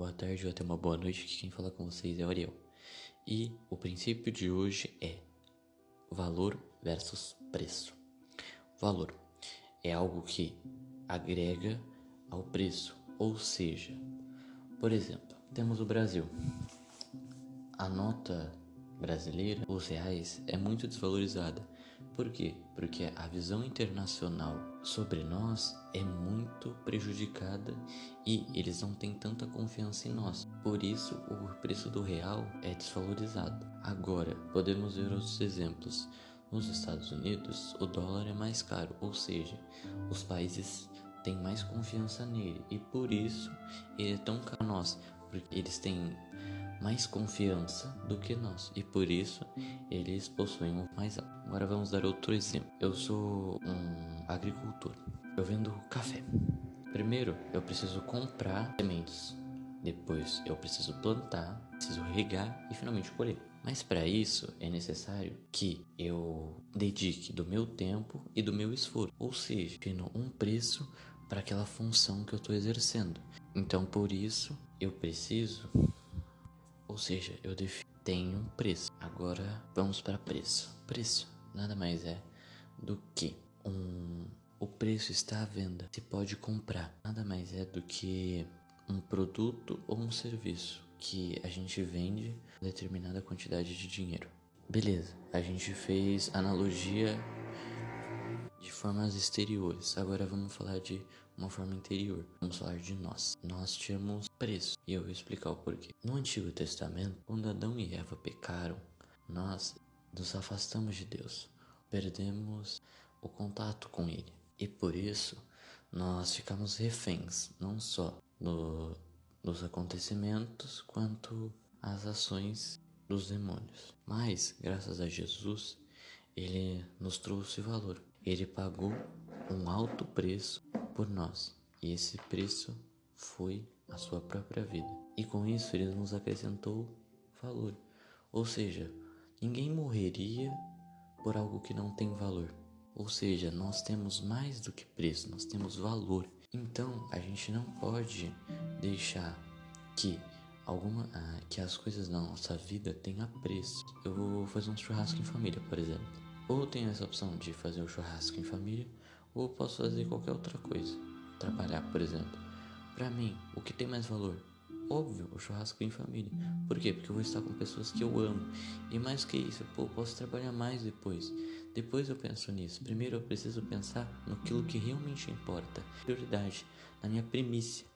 boa tarde ou até uma boa noite, que quem fala com vocês é Ariel. E o princípio de hoje é valor versus preço. Valor é algo que agrega ao preço, ou seja, por exemplo, temos o Brasil. A nota brasileira, os reais, é muito desvalorizada. Por quê? Porque a visão internacional sobre nós é muito prejudicada e eles não têm tanta confiança em nós. Por isso, o preço do real é desvalorizado. Agora, podemos ver outros exemplos. Nos Estados Unidos, o dólar é mais caro, ou seja, os países têm mais confiança nele e por isso ele é tão caro nós, porque eles têm mais confiança do que nós e por isso eles possuem um mais alto. Agora vamos dar outro exemplo. Eu sou um agricultor. Eu vendo café. Primeiro eu preciso comprar sementes. Depois eu preciso plantar, preciso regar e finalmente colher. Mas para isso é necessário que eu dedique do meu tempo e do meu esforço, ou seja, tendo um preço para aquela função que eu estou exercendo. Então por isso eu preciso ou seja, eu tenho um preço. Agora vamos para preço. Preço nada mais é do que um o preço está à venda. Se pode comprar. Nada mais é do que um produto ou um serviço que a gente vende determinada quantidade de dinheiro. Beleza, a gente fez analogia de formas exteriores. Agora vamos falar de uma forma interior. Vamos falar de nós. Nós tínhamos preço e eu vou explicar o porquê. No Antigo Testamento, quando Adão e Eva pecaram, nós nos afastamos de Deus, perdemos o contato com Ele e por isso nós ficamos reféns não só no, dos acontecimentos quanto às ações dos demônios. Mas, graças a Jesus, ele nos trouxe valor. Ele pagou um alto preço por nós, e esse preço foi a sua própria vida. E com isso ele nos acrescentou valor. Ou seja, ninguém morreria por algo que não tem valor. Ou seja, nós temos mais do que preço, nós temos valor. Então, a gente não pode deixar que alguma ah, que as coisas na nossa vida tenham preço. Eu vou fazer um churrasco em família, por exemplo. Ou tenho essa opção de fazer o churrasco em família, ou posso fazer qualquer outra coisa. Trabalhar, por exemplo. Para mim, o que tem mais valor? Óbvio, o churrasco em família. Por quê? Porque eu vou estar com pessoas que eu amo. E mais que isso, pô, eu posso trabalhar mais depois. Depois eu penso nisso. Primeiro eu preciso pensar no que realmente importa. Prioridade, na minha primícia,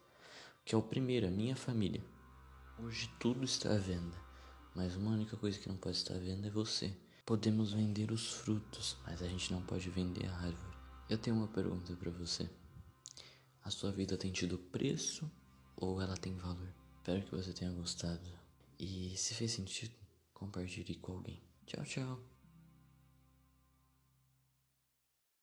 que é o primeiro, a minha família. Hoje tudo está à venda, mas uma única coisa que não pode estar à venda é você. Podemos vender os frutos, mas a gente não pode vender a árvore. Eu tenho uma pergunta para você. A sua vida tem tido preço ou ela tem valor? Espero que você tenha gostado. E se fez sentido, compartilhe com alguém. Tchau, tchau.